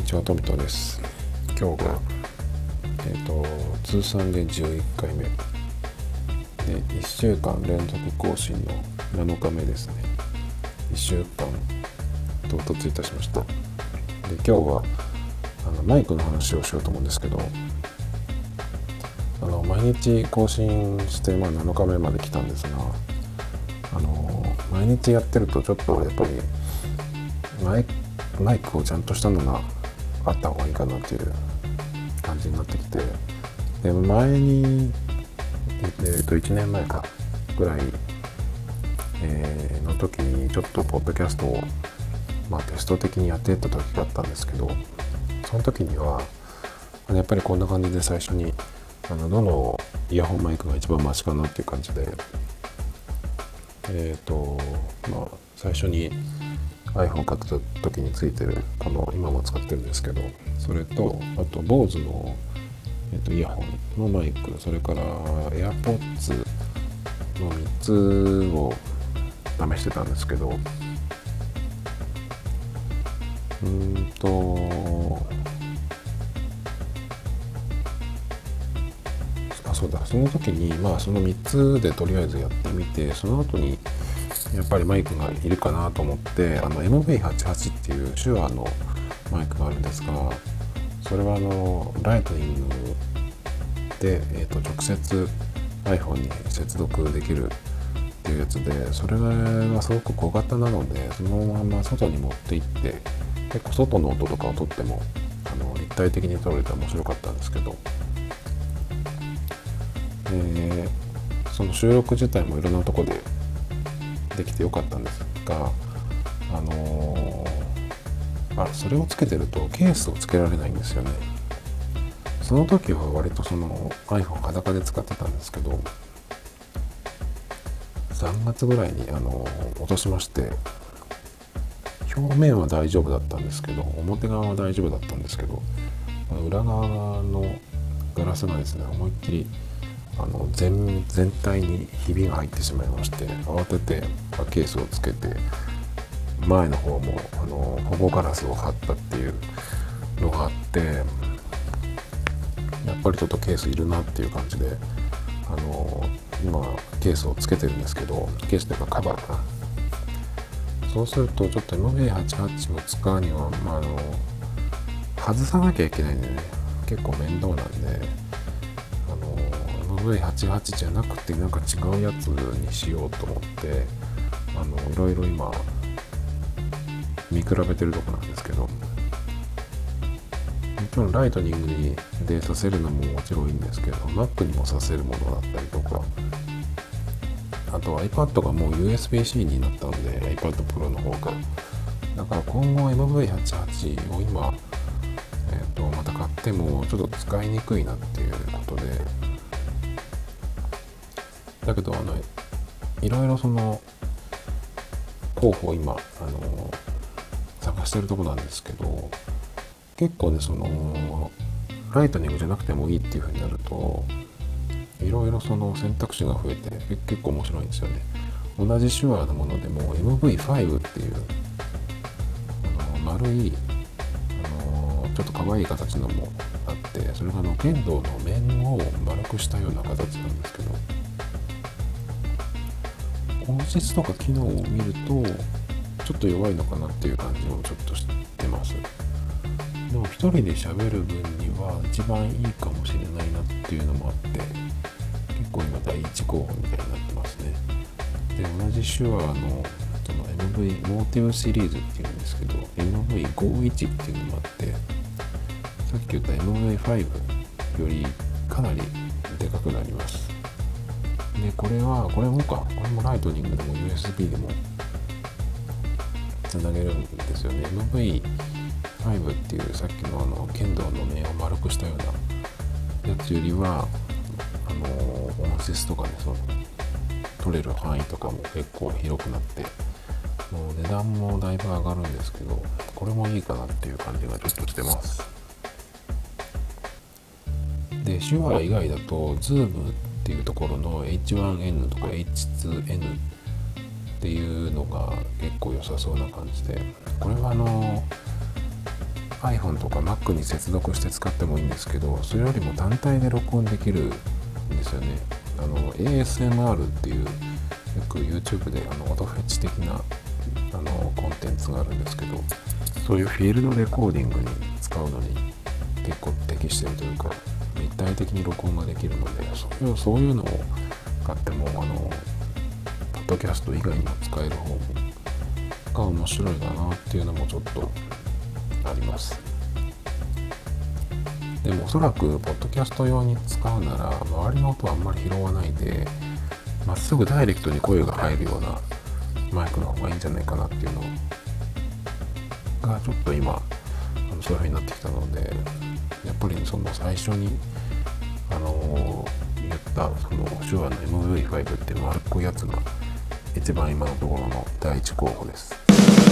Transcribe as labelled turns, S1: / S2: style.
S1: にちはトミトです。今日がえっ、ー、と通算で11回目。で1週間連続更新の7日目ですね。1週間唐突いたしました。で今日はあのマイクの話をしようと思うんですけどあの毎日更新して、まあ、7日目まで来たんですがあの毎日やってるとちょっとやっぱりマイクをちゃんとしたのがあった方がいいかなっていう感じになってきて。で前に、えー、と1年前かぐらい、の時にちょっとポッドキャストを、まあ、テスト的にやってた時があったんですけどその時にはやっぱりこんな感じで最初にあのどのイヤホンマイクが一番マシかなっていう感じでえっ、とまあ最初に iPhone 買った時についてるこの今も使ってるんですけどそれとあと BOSE の、えーと、イヤホンのマイクそれから AirPods の3つを試してたんですけどうんとあそうだその時にまあその3つでとりあえずやってみてその後にやっぱりマイクがいるかなと思ってあの MV88 っていう手話のマイクがあるんですがそれはあのライトニングで、えー、と直接 iPhone に接続できるっていうやつでそれがすごく小型なのでそのまま外に持って行って結構外の音とかを取ってもあの立体的に撮れて面白かったんですけど、えー、その収録自体もいろんなとこでできてよかったんですがあのー、あそれをつけてるとケースをつけられないんですよね。その時は割とその iPhone 裸で使ってたんですけど3月ぐらいにあの落としまして表面は大丈夫だったんですけど表側は大丈夫だったんですけど裏側のガラスがですね思いっきりあの全全体にひびが入ってしまいまして慌ててケースをつけて前の方もあの保護ガラスを貼ったっていうのがあってやっぱりちょっとケースいるなっていう感じであの今ケースをつけてるんですけどケースというかカバーか。そうするとちょっと MA88 を使うには、まあ、あの外さなきゃいけないんでね結構面倒なんであの V88 じゃなくてなんか違うやつにしようと思ってあのいろいろ今見比べてるとこなんですけどもちろんライトニングにでさせるのももちろんいいんですけど Mac にもさせるものだったりとかあと iPad がもう USB-C になったので iPad Pro の方が。だから今後 MV88 を今、えーとまた買ってもちょっと使いにくいなっていうことでだけどあのいろいろその候補を今あの探してるとこなんですけど結構ねそのライトニングじゃなくてもいいっていう風になるといろいろその選択肢が増えて結構面白いんですよね。同じ手話のものでも MV5 っていうあの丸いあのちょっと可愛い形のもあってそれがあの剣道の面を丸くしたような形なんですけど音質とか機能を見るとちょっと弱いのかなっていう感じをちょっとしてます。でも一人で喋る分には一番いいかもしれないなっていうのもあって結構今第一候補みたいになってますね。で同じ手話のその MV モーティブシリーズっていうんですけど MV51 っていうのもあってさっき言った MV5 よりかなりでかくなります。でこれはこれもか。これもライトニングでも USB でもつなげるんですよね。MV5 っていうさっきのあの剣道の面を丸くしたようなやつよりはあの音質とかねその取れる範囲とかも結構広くなってもう値段もだいぶ上がるんですけどこれもいいかなっていう感じがちょっとしてます。で手話以外だと Zoom っていうところの H1N とか H2N っていうのが結構良さそうな感じでこれはあの iPhone とか Mac に接続して使ってもいいんですけどそれよりも単体で録音できるんですよね。あの ASMR っていうよく YouTube であの音フェチ的なあのコンテンツがあるんですけどそういうフィールドレコーディングに使うのに結構適してるというか体的に録音ができるのでそういうそういうのを買ってもあのポッドキャスト以外にも使える方が面白いかなっていうのもちょっとあります。でもおそらくポッドキャスト用に使うなら周りの音はあんまり拾わないでまっすぐダイレクトに声が入るようなマイクの方がいいんじゃないかなっていうのがちょっと今そういう風になってきたのでやっぱりその最初にあの言ったその手話の MV5 って丸っこいやつが一番今のところの第一候補です。